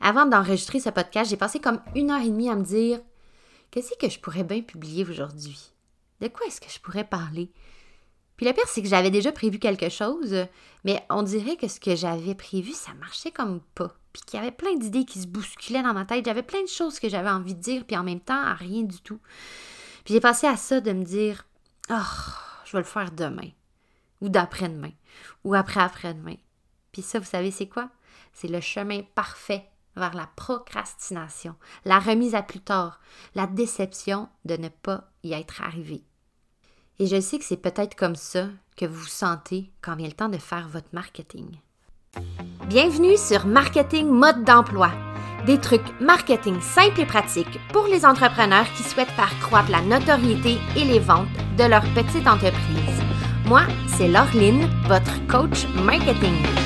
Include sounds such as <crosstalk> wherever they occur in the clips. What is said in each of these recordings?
Avant d'enregistrer ce podcast, j'ai passé comme une heure et demie à me dire qu'est-ce que je pourrais bien publier aujourd'hui? De quoi est-ce que je pourrais parler? Puis le pire, c'est que j'avais déjà prévu quelque chose, mais on dirait que ce que j'avais prévu, ça marchait comme pas. Puis qu'il y avait plein d'idées qui se bousculaient dans ma tête. J'avais plein de choses que j'avais envie de dire, puis en même temps, rien du tout. Puis j'ai passé à ça de me dire, oh, je vais le faire demain, ou d'après-demain, ou après-après-demain. Puis ça, vous savez, c'est quoi? C'est le chemin parfait vers la procrastination, la remise à plus tard, la déception de ne pas y être arrivé. Et je sais que c'est peut-être comme ça que vous vous sentez quand vient le temps de faire votre marketing. Bienvenue sur Marketing Mode d'emploi. Des trucs marketing simples et pratiques pour les entrepreneurs qui souhaitent faire croître la notoriété et les ventes de leur petite entreprise. Moi, c'est Laureline, votre coach marketing.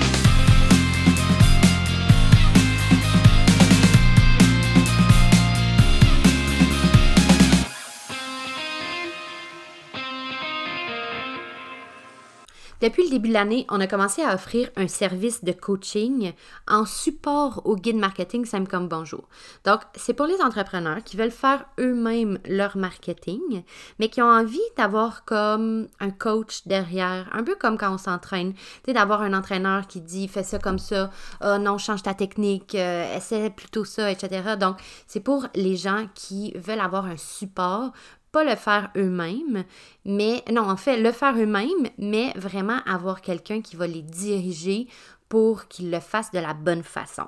Depuis le début de l'année, on a commencé à offrir un service de coaching en support au guide marketing Simple comme Bonjour. Donc, c'est pour les entrepreneurs qui veulent faire eux-mêmes leur marketing, mais qui ont envie d'avoir comme un coach derrière, un peu comme quand on s'entraîne, tu sais, d'avoir un entraîneur qui dit fais ça comme ça, oh non, change ta technique, euh, essaie plutôt ça, etc. Donc, c'est pour les gens qui veulent avoir un support pas le faire eux-mêmes, mais non, en fait, le faire eux-mêmes, mais vraiment avoir quelqu'un qui va les diriger pour qu'ils le fassent de la bonne façon.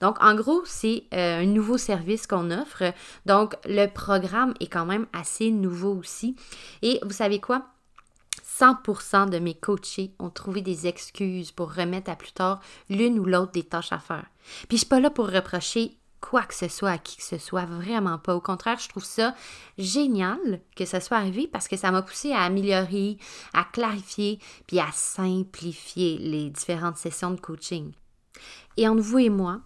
Donc, en gros, c'est euh, un nouveau service qu'on offre. Donc, le programme est quand même assez nouveau aussi. Et vous savez quoi? 100% de mes coachés ont trouvé des excuses pour remettre à plus tard l'une ou l'autre des tâches à faire. Puis je suis pas là pour reprocher quoi que ce soit à qui que ce soit, vraiment pas. Au contraire, je trouve ça génial que ça soit arrivé parce que ça m'a poussé à améliorer, à clarifier, puis à simplifier les différentes sessions de coaching. Et entre vous et moi,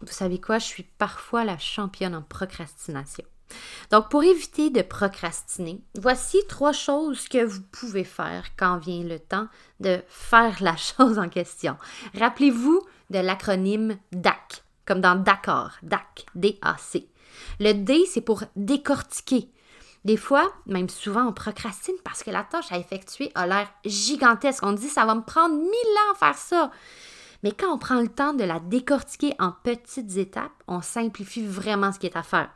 vous savez quoi, je suis parfois la championne en procrastination. Donc, pour éviter de procrastiner, voici trois choses que vous pouvez faire quand vient le temps de faire la <laughs> chose en question. Rappelez-vous de l'acronyme DAC comme dans d'accord, DAC, D-A-C. Le D, c'est pour décortiquer. Des fois, même souvent, on procrastine parce que la tâche à effectuer a l'air gigantesque. On dit ça va me prendre mille ans à faire ça. Mais quand on prend le temps de la décortiquer en petites étapes, on simplifie vraiment ce qui est à faire.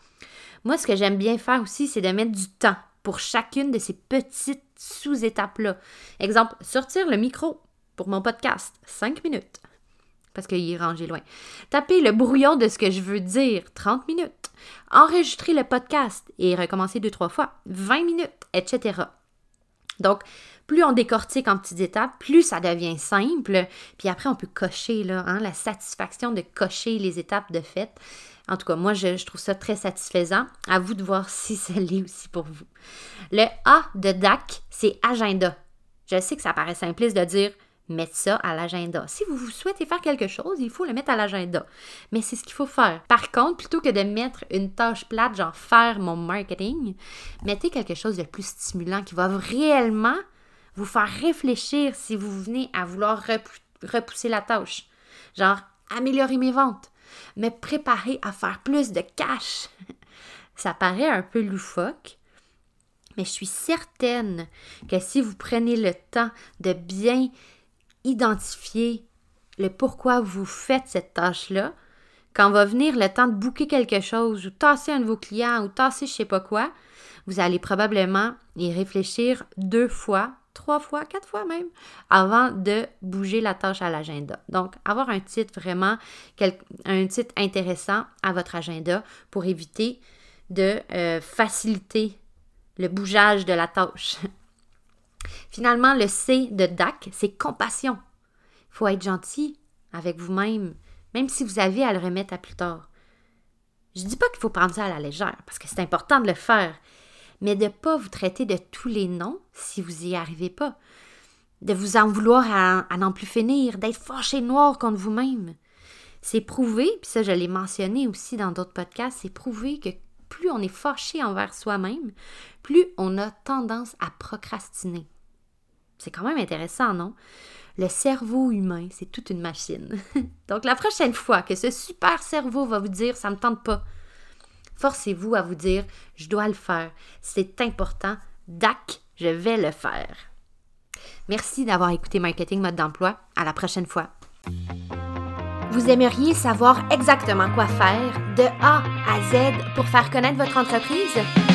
Moi, ce que j'aime bien faire aussi, c'est de mettre du temps pour chacune de ces petites sous-étapes-là. Exemple, sortir le micro pour mon podcast, cinq minutes parce qu'il est rangé loin. Taper le brouillon de ce que je veux dire, 30 minutes. Enregistrer le podcast et recommencer deux, trois fois, 20 minutes, etc. Donc, plus on décortique en petites étapes, plus ça devient simple. Puis après, on peut cocher là, hein, la satisfaction de cocher les étapes de fait. En tout cas, moi, je, je trouve ça très satisfaisant. À vous de voir <laughs> si ça l'est aussi pour vous. Le A de DAC, c'est agenda. Je sais que ça paraît simpliste de dire mettre ça à l'agenda. Si vous, souhaitez faire quelque chose, il faut le mettre à l'agenda. Mais c'est ce qu'il faut faire. Par contre, plutôt que de mettre une tâche plate, genre faire mon marketing, mettez quelque chose de plus stimulant qui va réellement vous faire réfléchir si vous venez à vouloir repousser la tâche. Genre, améliorer mes ventes, me préparer à faire plus de cash. <laughs> Ça paraît un peu loufoque, mais je suis certaine que si vous prenez le temps de bien identifier le pourquoi vous faites cette tâche-là, quand va venir le temps de booker quelque chose ou tasser un de vos clients ou tasser je sais pas quoi, vous allez probablement y réfléchir deux fois, trois fois, quatre fois même, avant de bouger la tâche à l'agenda. Donc, avoir un titre vraiment, un titre intéressant à votre agenda pour éviter de euh, faciliter le bougeage de la tâche. <laughs> Finalement, le C de DAC, c'est compassion. Il faut être gentil avec vous-même, même si vous avez à le remettre à plus tard. Je ne dis pas qu'il faut prendre ça à la légère, parce que c'est important de le faire, mais de ne pas vous traiter de tous les noms si vous n'y arrivez pas. De vous en vouloir à, n'en plus finir, d'être fâché noir contre vous-même. C'est prouvé, puis ça je l'ai mentionné aussi dans d'autres podcasts, c'est prouvé que plus on est fâché envers soi-même, plus on a tendance à procrastiner. C'est quand même intéressant, non? Le cerveau humain, c'est toute une machine. <laughs> Donc la prochaine fois que ce super cerveau va vous dire ça me tente pas, forcez-vous à vous dire je dois le faire. C'est important. Dac, je vais le faire. Merci d'avoir écouté Marketing Mode d'emploi. À la prochaine fois. Vous aimeriez savoir exactement quoi faire de A à Z pour faire connaître votre entreprise?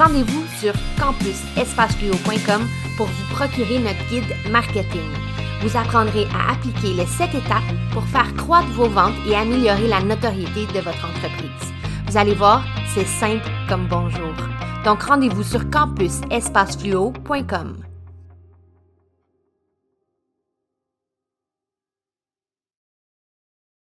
Rendez-vous sur campusespacefluo.com pour vous procurer notre guide marketing. Vous apprendrez à appliquer les 7 étapes pour faire croître vos ventes et améliorer la notoriété de votre entreprise. Vous allez voir, c'est simple comme bonjour. Donc rendez-vous sur campusespacefluo.com.